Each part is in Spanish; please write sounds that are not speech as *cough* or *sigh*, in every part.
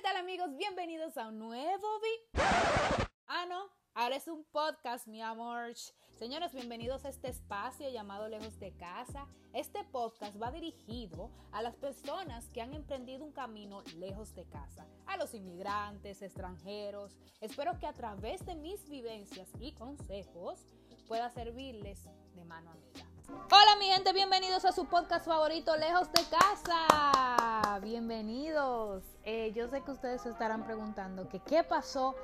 ¿qué tal amigos? Bienvenidos a un nuevo vi... Ah, no, ahora es un podcast, mi amor. Señores, bienvenidos a este espacio llamado Lejos de Casa. Este podcast va dirigido a las personas que han emprendido un camino lejos de casa, a los inmigrantes, extranjeros. Espero que a través de mis vivencias y consejos pueda servirles de mano amiga. Hola mi gente, bienvenidos a su podcast favorito Lejos de Casa. Bienvenidos. Eh, yo sé que ustedes se estarán preguntando que qué pasó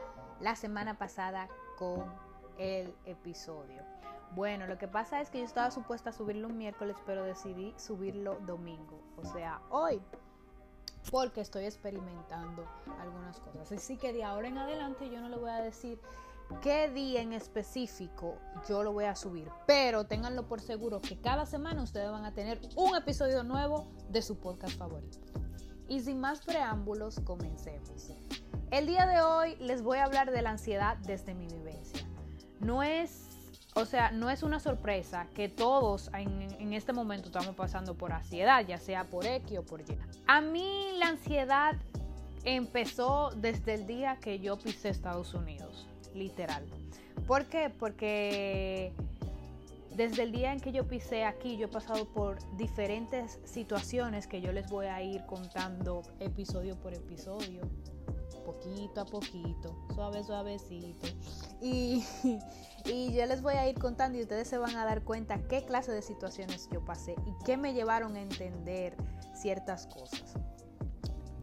la semana pasada con el episodio. Bueno, lo que pasa es que yo estaba supuesta a subirlo un miércoles, pero decidí subirlo domingo, o sea, hoy, porque estoy experimentando algunas cosas. Así que de ahora en adelante yo no le voy a decir qué día en específico yo lo voy a subir. Pero ténganlo por seguro que cada semana ustedes van a tener un episodio nuevo de su podcast favorito. Y sin más preámbulos, comencemos. El día de hoy les voy a hablar de la ansiedad desde mi vivencia. No es, o sea, no es una sorpresa que todos en, este momento estamos pasando por ansiedad, ya sea por X o por Y. A mí la ansiedad empezó desde el día que yo pisé Estados Unidos literal. ¿Por qué? Porque desde el día en que yo pisé aquí, yo he pasado por diferentes situaciones que yo les voy a ir contando episodio por episodio, poquito a poquito, suave, suavecito. Y, *laughs* y yo les voy a ir contando y ustedes se van a dar cuenta qué clase de situaciones yo pasé y qué me llevaron a entender ciertas cosas.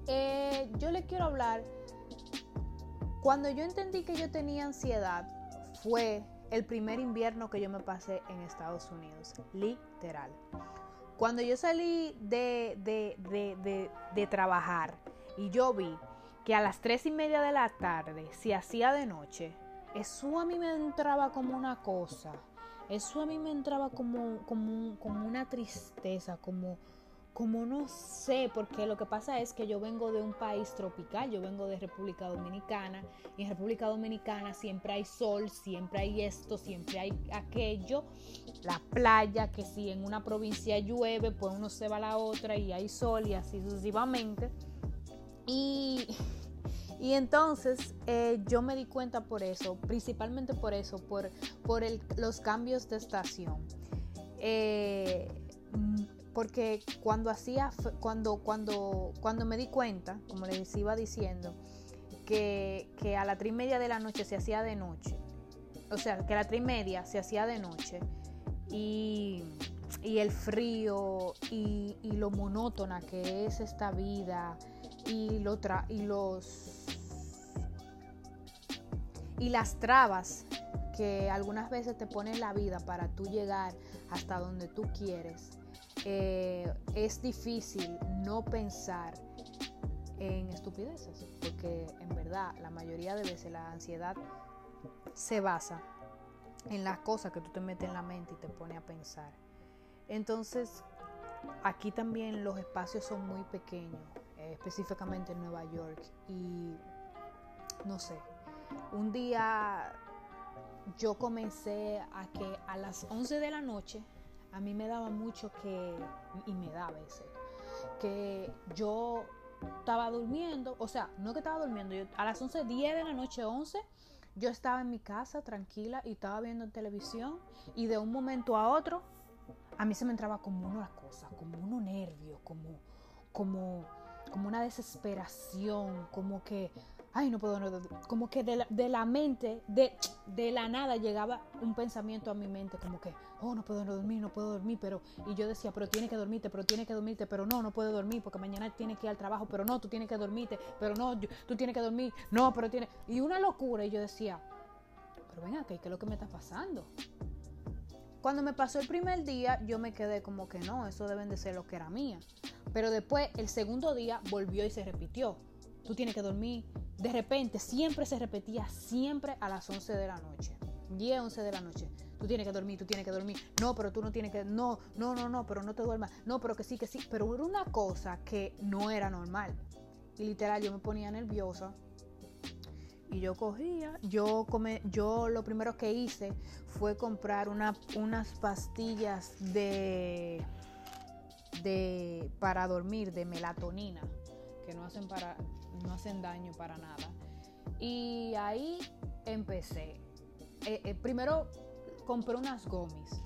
Eh, yo les quiero hablar cuando yo entendí que yo tenía ansiedad, fue el primer invierno que yo me pasé en Estados Unidos, literal. Cuando yo salí de, de, trabajar y yo vi que a las tres y media de la tarde se hacía de noche, eso a mí me entraba como una cosa, eso a mí me entraba como, como, como una tristeza, como como no sé, porque lo que pasa es que yo vengo de un país tropical, yo vengo de República Dominicana, y en República Dominicana siempre hay sol, siempre hay esto, siempre hay aquello, la playa, que si en una provincia llueve, pues uno se va a la otra y hay sol y así sucesivamente. Y, y entonces eh, yo me di cuenta por eso, principalmente por eso, por, por los cambios de estación. Eh, porque cuando hacía, cuando, cuando, cuando me di cuenta, como les iba diciendo, que, a la tres y media de la noche se hacía de noche, o sea, que a la tres y media se hacía de noche, y, el frío, y, lo monótona que es esta vida, y, lo y los y las trabas que algunas veces te pone la vida para tú llegar hasta donde tú quieres eh, es difícil no pensar en estupideces, porque en verdad la mayoría de veces la ansiedad se basa en las cosas que tú te metes en la mente y te pone a pensar. Entonces, aquí también los espacios son muy pequeños, eh, específicamente en Nueva York, y no sé, un día yo comencé a que a las 11 de la noche a mí me daba mucho que, y me da a veces, que yo estaba durmiendo, o sea, no que estaba durmiendo, yo, a las 11, 10 de la noche, 11, yo estaba en mi casa tranquila y estaba viendo televisión y de un momento a otro a mí se me entraba como una cosa, como uno nervio, como, como, como una desesperación, como que ay, no puedo, como que de la, mente, de, de, la nada llegaba un pensamiento a mi mente, como que, oh, no puedo dormir, no puedo dormir, pero, y yo decía, pero tiene que dormirte, pero tiene que dormirte, pero no, no puedo dormir, porque mañana tiene que ir al trabajo, pero no, tú tienes que dormirte, pero no, tú tienes que dormir, no, pero tiene, y una locura, y yo decía, pero venga, ¿qué es lo que me está pasando? Cuando me pasó el primer día, yo me quedé como que no, eso deben de ser lo que era mía. Pero después, el segundo día, volvió y se repitió. Tú tienes que dormir, de repente siempre se repetía, siempre a las 11 de la noche. 10, 11 de la noche. Tú tienes que dormir, tú tienes que dormir. No, pero tú no tienes que. No, no, no, no, pero no te duermas. No, pero que sí, que sí. Pero era una cosa que no era normal. Y literal, yo me ponía nerviosa. Y yo cogía, yo come, yo lo primero que hice fue comprar una, unas pastillas de, de para dormir de melatonina no hacen, para, no hacen daño para nada. Y ahí empecé. Eh, eh, primero compré unas gomis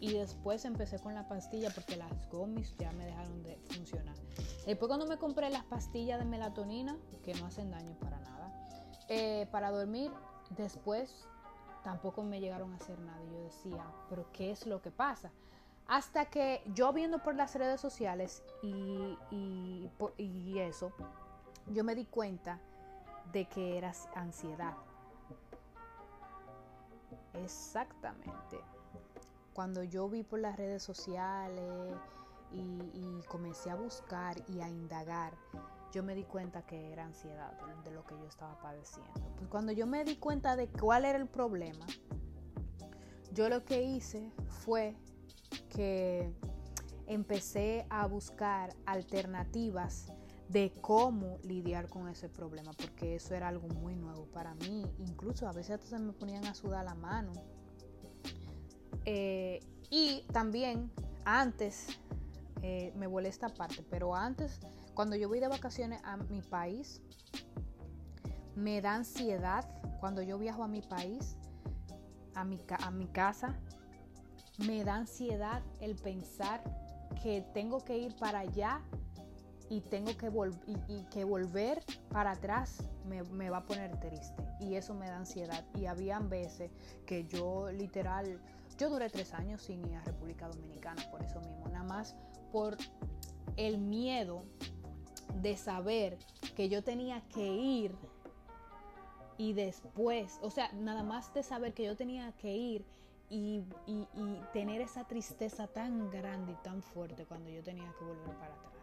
y después empecé con la pastilla porque las gomis ya me dejaron de funcionar. Después cuando me compré las pastillas de melatonina, que no hacen daño para nada, eh, para dormir, después tampoco me llegaron a hacer nada. Yo decía, pero ¿qué es lo que pasa? Hasta que yo viendo por las redes sociales y, y eso, yo me di cuenta de que era ansiedad. Exactamente. Cuando yo vi por las redes sociales y, comencé a buscar y a indagar, yo me di cuenta que era ansiedad de, lo que yo estaba padeciendo. Pues cuando yo me di cuenta de cuál era el problema, yo lo que hice fue que empecé a buscar alternativas de cómo lidiar con ese problema, porque eso era algo muy nuevo para mí. Incluso a veces se me ponían a sudar la mano. Eh, y también antes, eh, me vuelve esta parte, pero antes, cuando yo voy de vacaciones a mi país, me da ansiedad cuando yo viajo a mi país, a mi, a mi casa, me da ansiedad el pensar que tengo que ir para allá y tengo que, y, que volver para atrás me, va a poner triste. Y eso me da ansiedad. Y habían veces que yo literal yo duré tres años sin ir a República Dominicana por eso mismo. Nada más por el miedo de saber que yo tenía que ir y después, o sea, nada más de saber que yo tenía que ir y, y, tener esa tristeza tan grande y tan fuerte cuando yo tenía que volver para atrás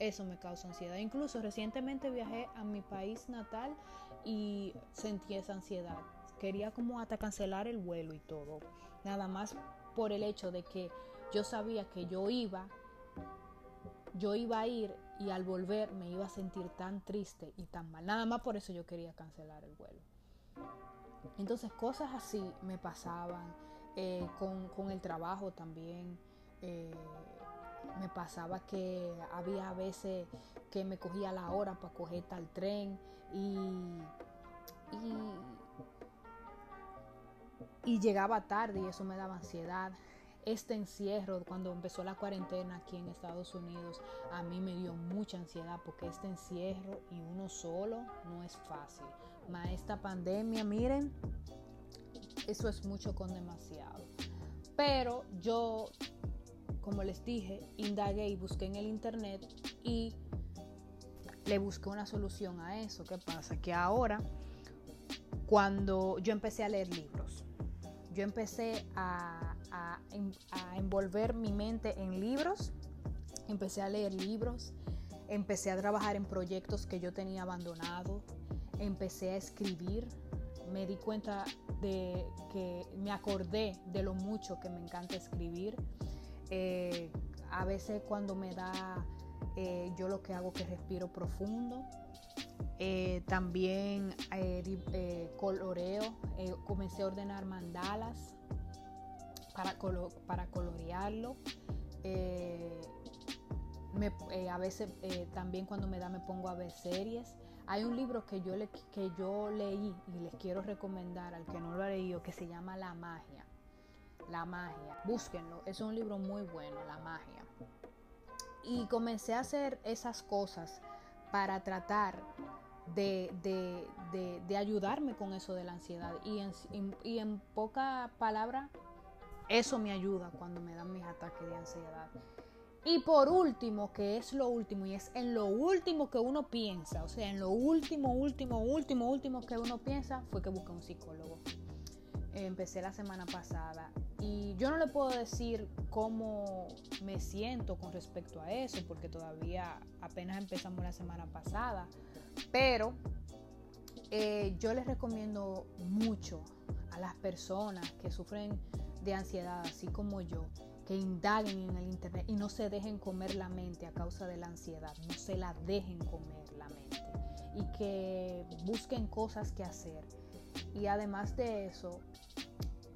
eso me causa ansiedad. Incluso recientemente viajé a mi país natal y sentí esa ansiedad. Quería como hasta cancelar el vuelo y todo. Nada más por el hecho de que yo sabía que yo iba, yo iba a ir y al volver me iba a sentir tan triste y tan mal. Nada más por eso yo quería cancelar el vuelo. Entonces cosas así me pasaban eh, con, el trabajo también. Eh, me pasaba que había veces que me cogía la hora para coger tal tren y, y, llegaba tarde y eso me daba ansiedad. Este encierro, cuando empezó la cuarentena aquí en Estados Unidos, a mí me dio mucha ansiedad porque este encierro y uno solo no es fácil. Más esta pandemia, miren, eso es mucho con demasiado. Pero yo como les dije, indagué y busqué en el internet y le busqué una solución a eso. ¿Qué pasa? Que ahora, cuando yo empecé a leer libros, yo empecé a, envolver mi mente en libros, empecé a leer libros, empecé a trabajar en proyectos que yo tenía abandonados, empecé a escribir, me di cuenta de que me acordé de lo mucho que me encanta escribir eh, a veces cuando me da, eh, yo lo que hago es que respiro profundo. Eh, también coloreo, comencé a ordenar mandalas para, para colorearlo. a veces también cuando me da me pongo a ver series. Hay un libro que yo, que yo leí y les quiero recomendar al que no lo ha leído que se llama La magia. La magia. Búsquenlo, es un libro muy bueno, La magia. Y comencé a hacer esas cosas para tratar de, ayudarme con eso de la ansiedad. Y en, y en poca palabra, eso me ayuda cuando me dan mis ataques de ansiedad. Y por último, que es lo último, y es en lo último que uno piensa, o sea, en lo último, último, último, último que uno piensa, fue que busqué un psicólogo. empecé la semana pasada y yo no le puedo decir cómo me siento con respecto a eso, porque todavía apenas empezamos la semana pasada. Pero eh, yo les recomiendo mucho a las personas que sufren de ansiedad, así como yo, que indaguen en el Internet y no se dejen comer la mente a causa de la ansiedad, no se la dejen comer la mente y que busquen cosas que hacer. Y además de eso,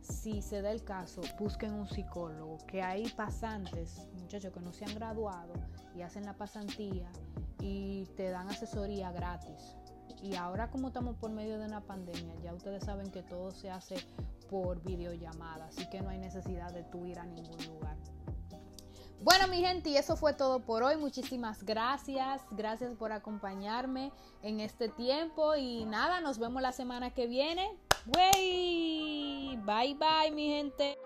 si se da el caso, busquen un psicólogo, que hay pasantes, muchachos que no se han graduado y hacen la pasantía y te dan asesoría gratis. Y ahora como estamos por medio de una pandemia, ya ustedes saben que todo se hace por videollamada, así que no hay necesidad de tú ir a ningún lugar. Bueno, mi gente, y eso fue todo por hoy. Muchísimas gracias. Gracias por acompañarme en este tiempo. Y nada, nos vemos la semana que viene. Bye bye, mi gente.